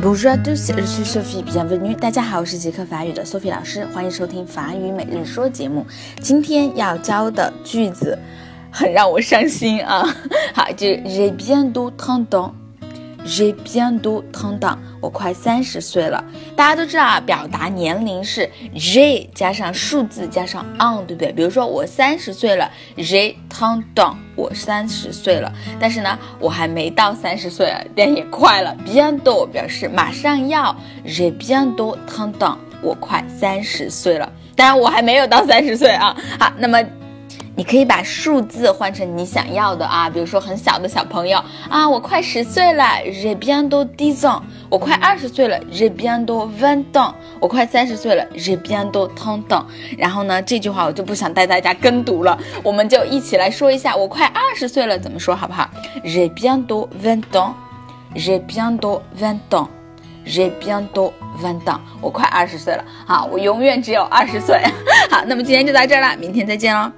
Bonjour à tous, je suis Sophie. Bienvenue. 大家好，我是杰克法语的 Sophie 老师，欢迎收听法语每日说节目。今天要教的句子很让我伤心啊！好，就是 J'ai bientôt trente ans. J'ai bientôt trente ans. 我快三十岁了。大家都知道啊，表达年龄是 j 加上数字加上 on，对不对？比如说我三十岁了，J'ai trente ans. 我三十岁了，但是呢，我还没到三十岁，但也快了。bientôt 表示马上要，J'ai bientôt trente ans. 我快三十岁了，当然我还没有到三十岁啊。好，那么。你可以把数字换成你想要的啊，比如说很小的小朋友啊，我快十岁了，j'ai bientôt dix ans；我快二十岁了，j'ai bientôt vingt ans；我快三十岁了，j'ai bientôt trente ans。然后呢，这句话我就不想带大家跟读了，我们就一起来说一下，我快二十岁了怎么说好不好？j'ai bientôt vingt ans；j'ai bientôt vingt ans；j'ai bientôt vingt ans。我快二十岁了，好，我永远只有二十岁。好，那么今天就到这儿了，明天再见喽。